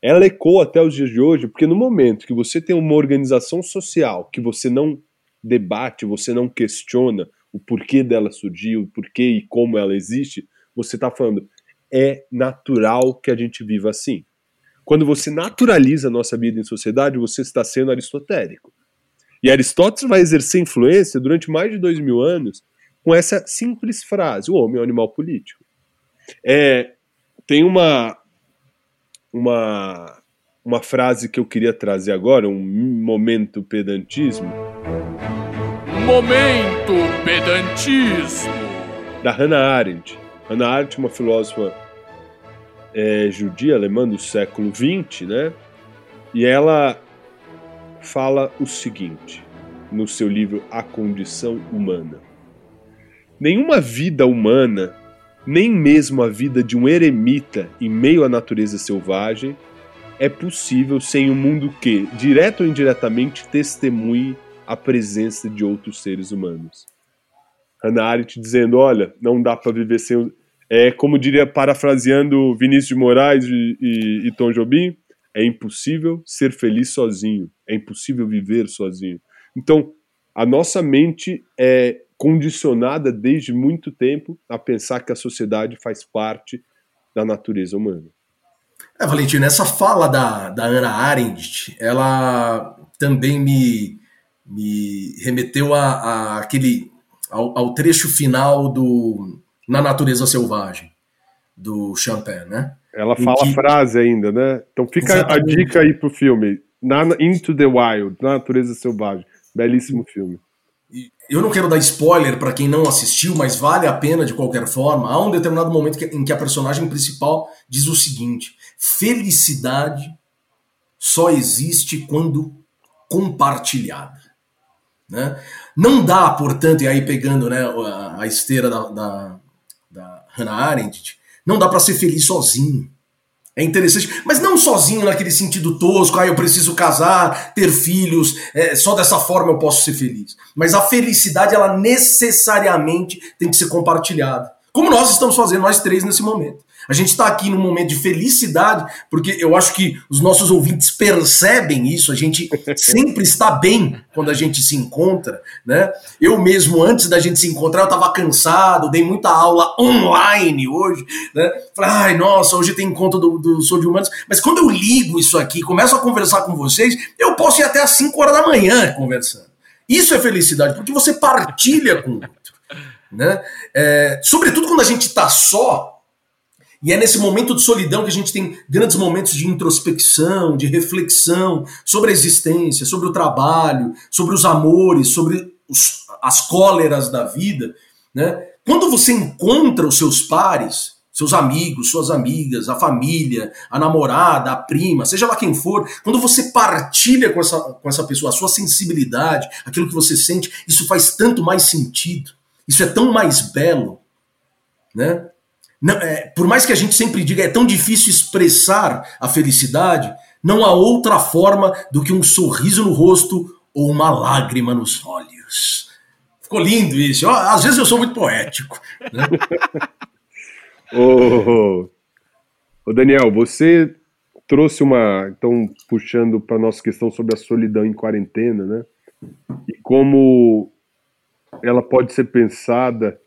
ela ecoa até os dias de hoje, porque no momento que você tem uma organização social que você não debate, você não questiona o porquê dela surgiu, o porquê e como ela existe, você está falando, é natural que a gente viva assim. Quando você naturaliza a nossa vida em sociedade, você está sendo aristotélico. E Aristóteles vai exercer influência durante mais de dois mil anos com essa simples frase: o homem é um animal político. É, tem uma, uma, uma frase que eu queria trazer agora, um momento pedantismo. Momento pedantismo. Da Hannah Arendt. Hannah Arendt, uma filósofa é, judia alemã do século XX, né? E ela fala o seguinte no seu livro A Condição Humana. Nenhuma vida humana, nem mesmo a vida de um eremita em meio à natureza selvagem, é possível sem um mundo que, direto ou indiretamente, testemunhe a presença de outros seres humanos. Hannah Arendt dizendo: olha, não dá para viver sem. É como diria, parafraseando Vinícius de Moraes e, e, e Tom Jobim, é impossível ser feliz sozinho, é impossível viver sozinho. Então, a nossa mente é condicionada desde muito tempo a pensar que a sociedade faz parte da natureza humana. É, Valentino, essa fala da, da Ana Arendt, ela também me, me remeteu a, a aquele, ao, ao, trecho final do Na Natureza Selvagem, do Champagne, né? Ela fala que... a frase ainda, né? Então fica Exatamente. a dica aí pro filme, na, Into the Wild, Na Natureza Selvagem. Belíssimo filme eu não quero dar spoiler para quem não assistiu, mas vale a pena de qualquer forma. Há um determinado momento em que a personagem principal diz o seguinte: felicidade só existe quando compartilhada. Né? Não dá, portanto, e aí pegando né, a, esteira da, da, da Hannah Arendt, não dá para ser feliz sozinho. É interessante, mas não sozinho naquele sentido tosco, ah, eu preciso casar, ter filhos, é, só dessa forma eu posso ser feliz. Mas a felicidade, ela necessariamente tem que ser compartilhada. Como nós estamos fazendo, nós três, nesse momento. A gente está aqui num momento de felicidade, porque eu acho que os nossos ouvintes percebem isso, a gente sempre está bem quando a gente se encontra, né? Eu mesmo, antes da gente se encontrar, eu estava cansado, dei muita aula online hoje, né? Falei, ai, nossa, hoje tem encontro do, do Sou de Humanos, mas quando eu ligo isso aqui, começo a conversar com vocês, eu posso ir até às 5 horas da manhã conversando. Isso é felicidade, porque você partilha com o outro. Né? É, sobretudo quando a gente está só, e é nesse momento de solidão que a gente tem grandes momentos de introspecção, de reflexão sobre a existência, sobre o trabalho, sobre os amores, sobre os, as cóleras da vida. Né? Quando você encontra os seus pares, seus amigos, suas amigas, a família, a namorada, a prima, seja lá quem for, quando você partilha com essa, com essa pessoa a sua sensibilidade, aquilo que você sente, isso faz tanto mais sentido. Isso é tão mais belo, né? Não, é, por mais que a gente sempre diga é tão difícil expressar a felicidade, não há outra forma do que um sorriso no rosto ou uma lágrima nos olhos. Ficou lindo isso. Às vezes eu sou muito poético. Né? Daniel, você trouxe uma. Então, puxando para nossa questão sobre a solidão em quarentena, né? E como ela pode ser pensada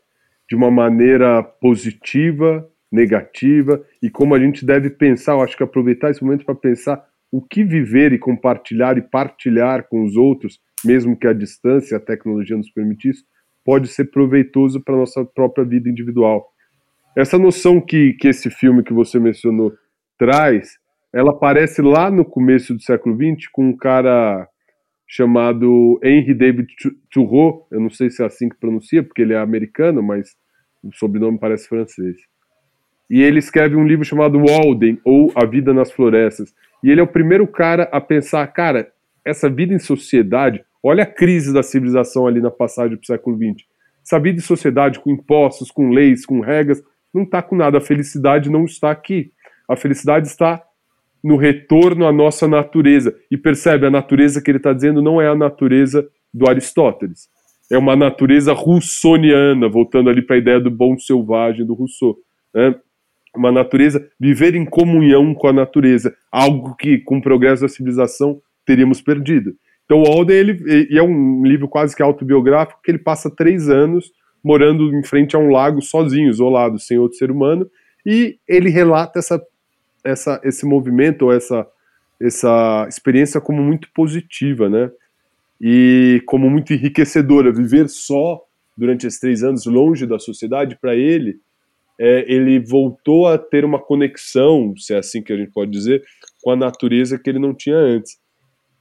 de uma maneira positiva, negativa, e como a gente deve pensar, eu acho que aproveitar esse momento para pensar o que viver e compartilhar e partilhar com os outros, mesmo que a distância, a tecnologia nos permitisse, pode ser proveitoso para a nossa própria vida individual. Essa noção que, que esse filme que você mencionou traz, ela aparece lá no começo do século XX com um cara chamado Henry David Thoreau, eu não sei se é assim que pronuncia, porque ele é americano, mas o sobrenome parece francês. E ele escreve um livro chamado Walden, ou A Vida nas Florestas. E ele é o primeiro cara a pensar, cara, essa vida em sociedade, olha a crise da civilização ali na passagem para o século XX. Essa vida em sociedade, com impostos, com leis, com regras, não está com nada. A felicidade não está aqui. A felicidade está no retorno à nossa natureza. E percebe, a natureza que ele está dizendo não é a natureza do Aristóteles. É uma natureza russoniana, voltando ali para a ideia do bom selvagem do Rousseau. Né? Uma natureza, viver em comunhão com a natureza, algo que, com o progresso da civilização, teríamos perdido. Então, o Alden, ele, é um livro quase que autobiográfico, que ele passa três anos morando em frente a um lago sozinho, isolado, sem outro ser humano, e ele relata essa essa, esse movimento ou essa, essa experiência como muito positiva, né? E como muito enriquecedora. Viver só durante esses três anos longe da sociedade, para ele, é, ele voltou a ter uma conexão, se é assim que a gente pode dizer, com a natureza que ele não tinha antes,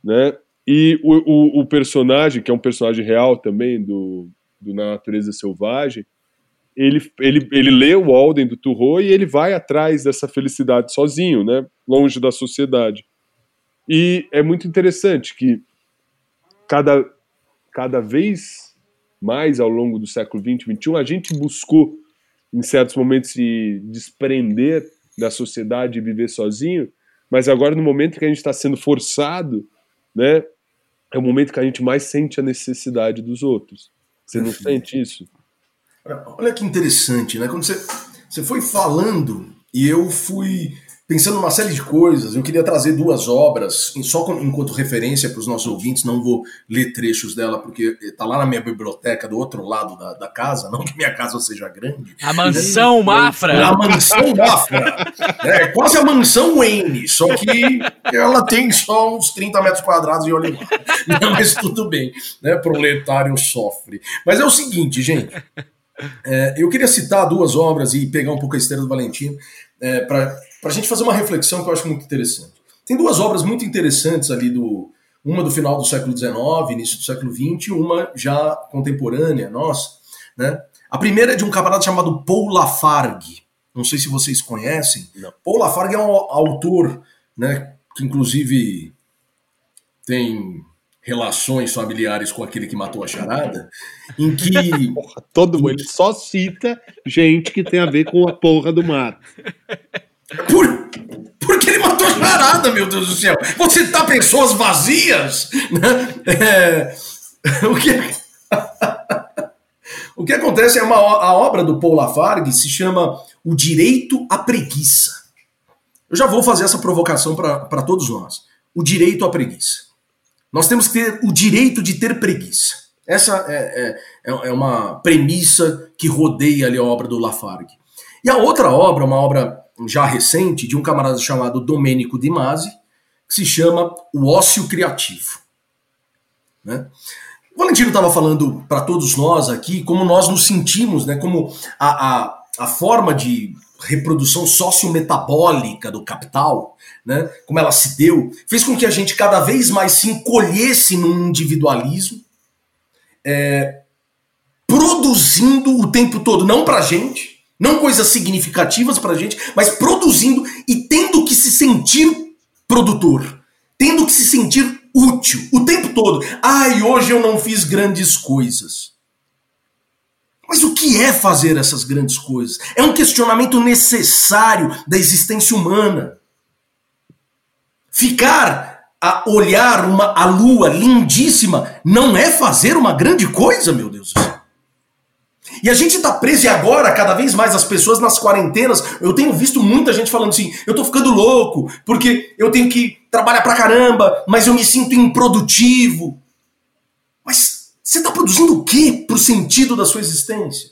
né? E o, o, o personagem, que é um personagem real também do, do Na Natureza Selvagem, ele, ele, ele lê o Walden do Turro e ele vai atrás dessa felicidade sozinho, né? longe da sociedade. E é muito interessante que cada, cada vez mais ao longo do século XX, XXI, a gente buscou, em certos momentos, se desprender da sociedade e viver sozinho, mas agora, no momento que a gente está sendo forçado, né, é o momento que a gente mais sente a necessidade dos outros. Você não sente isso? Olha que interessante, né? Quando você, você foi falando e eu fui pensando numa série de coisas, eu queria trazer duas obras, só enquanto referência para os nossos ouvintes, não vou ler trechos dela, porque está lá na minha biblioteca, do outro lado da, da, casa, não que minha casa seja grande. A mansão Mafra! A mansão Mafra! É quase a mansão Wayne, só que ela tem só uns 30 metros quadrados e olha lá. Mas tudo bem, né? Proletário sofre. Mas é o seguinte, gente. É, eu queria citar duas obras e pegar um pouco a esteira do Valentino é, para a gente fazer uma reflexão que eu acho muito interessante. Tem duas obras muito interessantes ali do uma do final do século XIX, início do século XX, uma já contemporânea, nossa. Né? A primeira é de um camarada chamado Paul Lafargue. Não sei se vocês conhecem. Não. Paul Lafargue é um autor, né, que inclusive tem relações familiares com aquele que matou a charada, em que. Porra, todo mundo, ele só cita gente que tem a ver com a porra do mar. Por, porque ele matou a charada, meu Deus do céu! Você tá pessoas vazias? Né? É, o que. o que acontece é uma a obra do Paul Lafargue se chama O Direito à Preguiça. Eu já vou fazer essa provocação para todos nós. O direito à preguiça. Nós temos que ter o direito de ter preguiça. Essa é, é, é uma premissa que rodeia ali a obra do Lafargue. E a outra obra, uma obra já recente, de um camarada chamado Domênico Di Masi, que se chama O Ócio Criativo. Né? O Valentino estava falando para todos nós aqui como nós nos sentimos, né? como a, a, a forma de reprodução sociometabólica do capital, né, como ela se deu, fez com que a gente cada vez mais se encolhesse num individualismo, é, produzindo o tempo todo, não pra gente, não coisas significativas pra gente, mas produzindo e tendo que se sentir produtor, tendo que se sentir útil o tempo todo. Ai, hoje eu não fiz grandes coisas. Mas o que é fazer essas grandes coisas? É um questionamento necessário da existência humana. Ficar a olhar uma, a lua lindíssima não é fazer uma grande coisa, meu Deus do céu. E a gente está preso e agora, cada vez mais, as pessoas nas quarentenas, eu tenho visto muita gente falando assim, eu tô ficando louco, porque eu tenho que trabalhar pra caramba, mas eu me sinto improdutivo. Mas você está produzindo o que pro sentido da sua existência?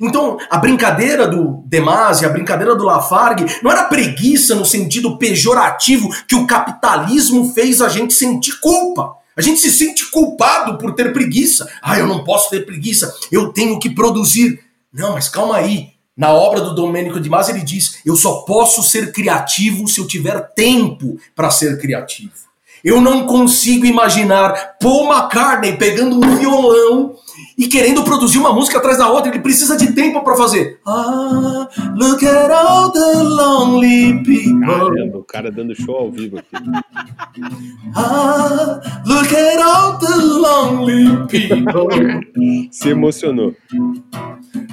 Então, a brincadeira do Demasi, a brincadeira do Lafargue, não era preguiça no sentido pejorativo que o capitalismo fez a gente sentir culpa. A gente se sente culpado por ter preguiça. Ah, eu não posso ter preguiça, eu tenho que produzir. Não, mas calma aí. Na obra do Domênico de Masi ele diz: eu só posso ser criativo se eu tiver tempo para ser criativo. Eu não consigo imaginar Paul McCartney pegando um violão e querendo produzir uma música atrás da outra. Ele precisa de tempo para fazer. Ah, look at all the lonely people. Caramba, o cara dando show ao vivo aqui. Ah, look at all the lonely people. Se emocionou.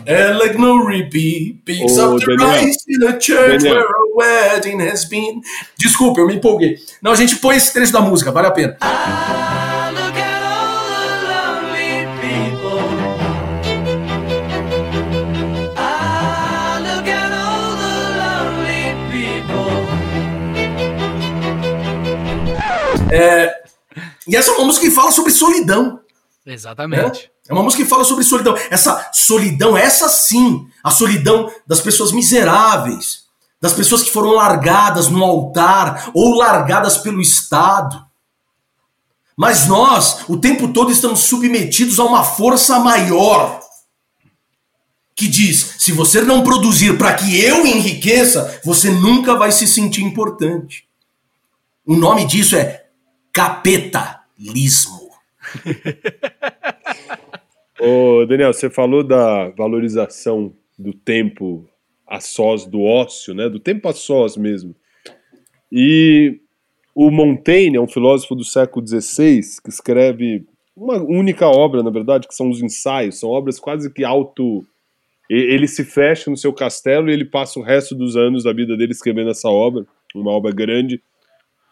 And like no repeat, picks Ô, up the Daniel. rice in a church Daniel. where a wedding has been. Desculpa, eu me empolguei. Não, a gente põe esse trecho da música, vale a pena. Ah, É, e essa é uma música que fala sobre solidão. Exatamente. É uma música que fala sobre solidão. Essa solidão, essa sim, a solidão das pessoas miseráveis, das pessoas que foram largadas no altar ou largadas pelo Estado. Mas nós, o tempo todo, estamos submetidos a uma força maior que diz: se você não produzir para que eu enriqueça, você nunca vai se sentir importante. O nome disso é capitalismo. Ô, Daniel, você falou da valorização do tempo a sós, do ócio, né? Do tempo a sós mesmo. E o Montaigne é um filósofo do século XVI que escreve uma única obra, na verdade, que são os ensaios. São obras quase que auto... Ele se fecha no seu castelo e ele passa o resto dos anos da vida dele escrevendo essa obra, uma obra grande,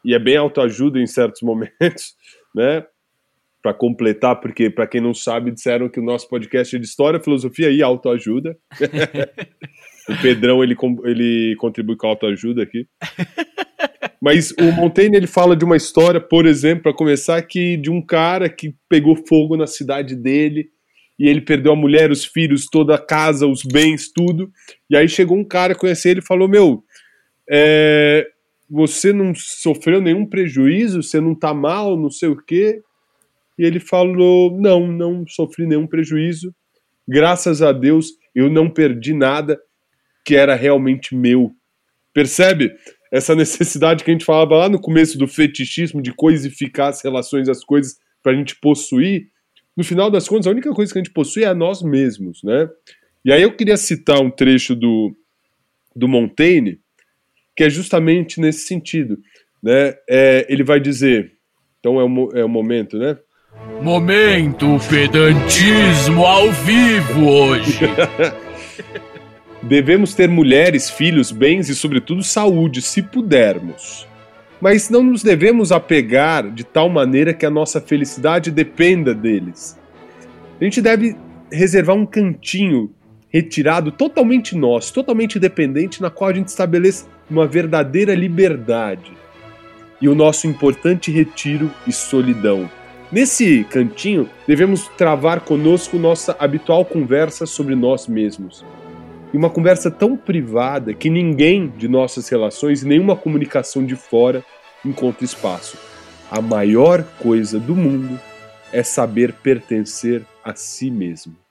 e é bem autoajuda em certos momentos, né? para completar, porque para quem não sabe, disseram que o nosso podcast é de história, filosofia e autoajuda. o Pedrão ele, ele contribui com a autoajuda aqui. Mas o Montaigne ele fala de uma história, por exemplo, para começar, que de um cara que pegou fogo na cidade dele e ele perdeu a mulher, os filhos, toda a casa, os bens, tudo. E aí chegou um cara conhecer ele e falou: Meu, é, você não sofreu nenhum prejuízo, você não tá mal, não sei o quê. E ele falou: Não, não sofri nenhum prejuízo. Graças a Deus eu não perdi nada que era realmente meu. Percebe? Essa necessidade que a gente falava lá no começo do fetichismo de coisificar as relações, as coisas para a gente possuir. No final das contas, a única coisa que a gente possui é a nós mesmos, né? E aí eu queria citar um trecho do, do Montaigne, que é justamente nesse sentido. Né? É, ele vai dizer, então é o, é o momento, né? Momento pedantismo ao vivo hoje. Devemos ter mulheres, filhos, bens e, sobretudo, saúde, se pudermos. Mas não nos devemos apegar de tal maneira que a nossa felicidade dependa deles. A gente deve reservar um cantinho retirado, totalmente nosso, totalmente independente, na qual a gente estabeleça uma verdadeira liberdade e o nosso importante retiro e solidão. Nesse cantinho, devemos travar conosco nossa habitual conversa sobre nós mesmos. E uma conversa tão privada que ninguém de nossas relações, nenhuma comunicação de fora encontra espaço. A maior coisa do mundo é saber pertencer a si mesmo.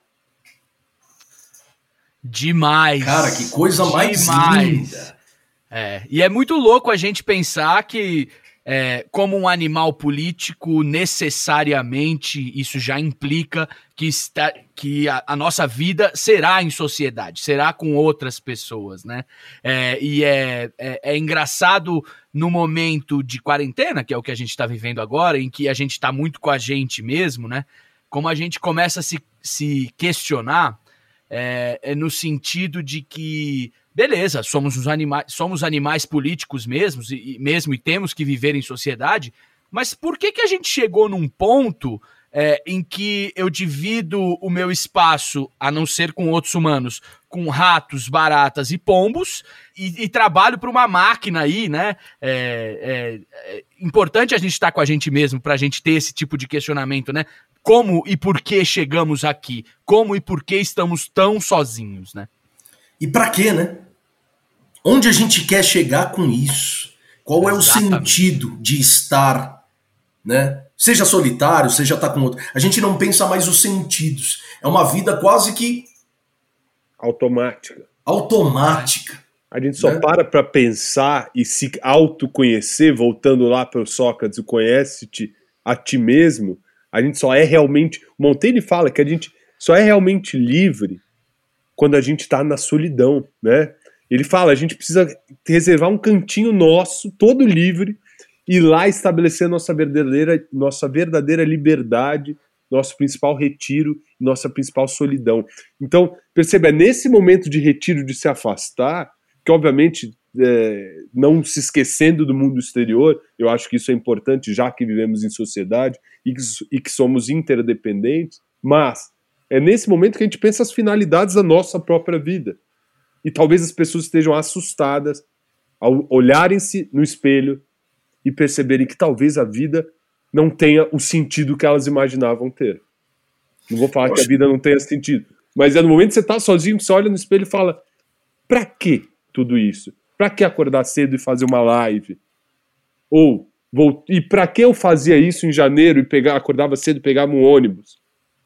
Demais. Cara, que coisa mais Demais. linda. É, e é muito louco a gente pensar que é, como um animal político, necessariamente isso já implica que, está, que a, a, nossa vida será em sociedade, será com outras pessoas, né? É, e é, é, é, engraçado no momento de quarentena, que é o que a gente está vivendo agora, em que a gente está muito com a gente mesmo, né? Como a gente começa a se, se questionar é, é no sentido de que beleza, somos os animais, somos animais políticos mesmos e, mesmo e temos que viver em sociedade, mas por que que a gente chegou num ponto é, em que eu divido o meu espaço, a não ser com outros humanos, com ratos, baratas e pombos, e, e trabalho para uma máquina aí, né? É, é, é importante a gente estar tá com a gente mesmo para a gente ter esse tipo de questionamento, né? Como e por que chegamos aqui? Como e por que estamos tão sozinhos, né? E para quê, né? Onde a gente quer chegar com isso? Qual Exatamente. é o sentido de estar, né? Seja solitário, seja estar tá com outro. A gente não pensa mais os sentidos. É uma vida quase que automática. Automática. A gente só né? para para pensar e se autoconhecer, voltando lá para o Sócrates, o conhece-te a ti mesmo. A gente só é realmente. Montaigne fala que a gente só é realmente livre quando a gente está na solidão, né? Ele fala, a gente precisa reservar um cantinho nosso, todo livre, e lá estabelecer nossa verdadeira, nossa verdadeira liberdade, nosso principal retiro, nossa principal solidão. Então, perceba, é nesse momento de retiro, de se afastar, que obviamente é, não se esquecendo do mundo exterior, eu acho que isso é importante, já que vivemos em sociedade e que, e que somos interdependentes, mas é nesse momento que a gente pensa as finalidades da nossa própria vida. E talvez as pessoas estejam assustadas ao olharem-se no espelho e perceberem que talvez a vida não tenha o sentido que elas imaginavam ter. Não vou falar que a vida não tenha sentido, mas é no momento que você está sozinho, você olha no espelho e fala: para que tudo isso? Para que acordar cedo e fazer uma live? Ou vou, e para que eu fazia isso em janeiro e pegar, acordava cedo e pegava um ônibus?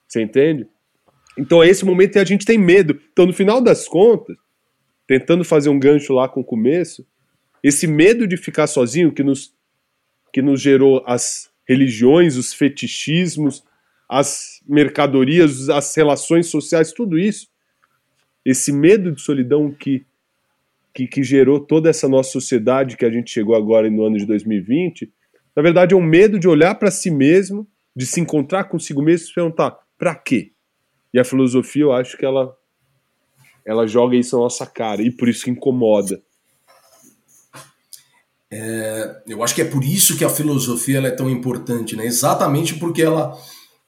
Você entende? Então é esse momento que a gente tem medo. Então, no final das contas, tentando fazer um gancho lá com o começo, esse medo de ficar sozinho que nos, que nos gerou as religiões, os fetichismos, as mercadorias, as relações sociais, tudo isso, esse medo de solidão que, que, que gerou toda essa nossa sociedade que a gente chegou agora no ano de 2020, na verdade é um medo de olhar para si mesmo, de se encontrar consigo mesmo e se perguntar: para quê? E a filosofia, eu acho que ela, ela joga isso na nossa cara e por isso que incomoda. É, eu acho que é por isso que a filosofia é tão importante, né? Exatamente porque ela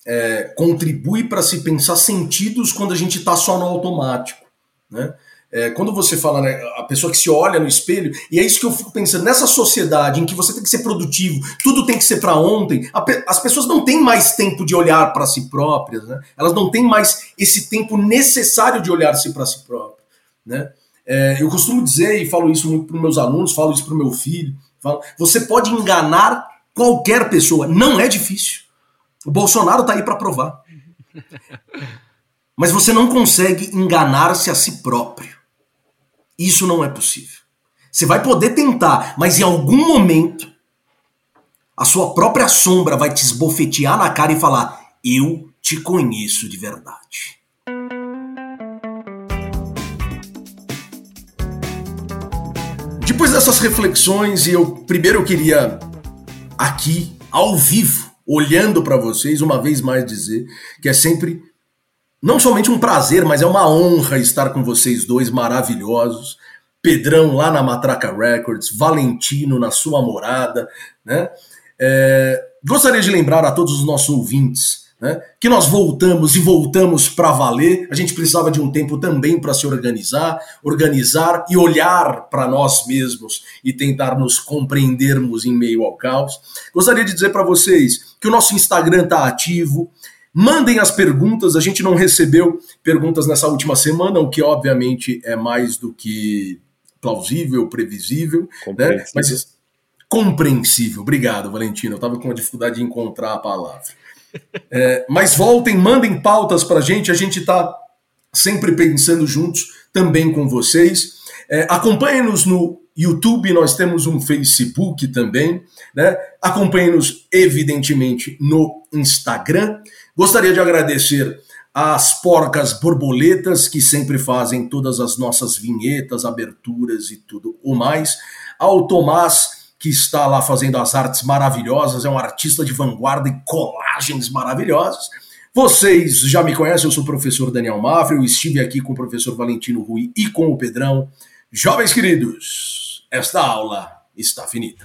é, contribui para se pensar sentidos quando a gente está só no automático, né? É, quando você fala, né, a pessoa que se olha no espelho, e é isso que eu fico pensando, nessa sociedade em que você tem que ser produtivo, tudo tem que ser para ontem, a, as pessoas não têm mais tempo de olhar para si próprias, né? elas não têm mais esse tempo necessário de olhar-se para si próprias. Né? É, eu costumo dizer, e falo isso muito para meus alunos, falo isso para o meu filho, falo, você pode enganar qualquer pessoa, não é difícil. O Bolsonaro está aí para provar. Mas você não consegue enganar-se a si próprio. Isso não é possível. Você vai poder tentar, mas em algum momento a sua própria sombra vai te esbofetear na cara e falar: Eu te conheço de verdade. Depois dessas reflexões, eu primeiro eu queria aqui, ao vivo, olhando para vocês, uma vez mais dizer que é sempre não somente um prazer, mas é uma honra estar com vocês dois maravilhosos. Pedrão lá na Matraca Records, Valentino na sua morada, né? É, gostaria de lembrar a todos os nossos ouvintes né, que nós voltamos e voltamos para valer. A gente precisava de um tempo também para se organizar, organizar e olhar para nós mesmos e tentar nos compreendermos em meio ao caos. Gostaria de dizer para vocês que o nosso Instagram está ativo. Mandem as perguntas, a gente não recebeu perguntas nessa última semana, o que obviamente é mais do que plausível, previsível, né? Mas compreensível. Obrigado, Valentino. Eu estava com uma dificuldade de encontrar a palavra. É, mas voltem, mandem pautas para a gente, a gente está sempre pensando juntos também com vocês. É, Acompanhe-nos no YouTube, nós temos um Facebook também, né? Acompanhe-nos, evidentemente, no Instagram. Gostaria de agradecer às porcas borboletas que sempre fazem todas as nossas vinhetas, aberturas e tudo o mais, ao Tomás que está lá fazendo as artes maravilhosas, é um artista de vanguarda e colagens maravilhosas. Vocês já me conhecem, eu sou o professor Daniel Mafra, eu estive aqui com o professor Valentino Rui e com o Pedrão. Jovens queridos, esta aula está finita.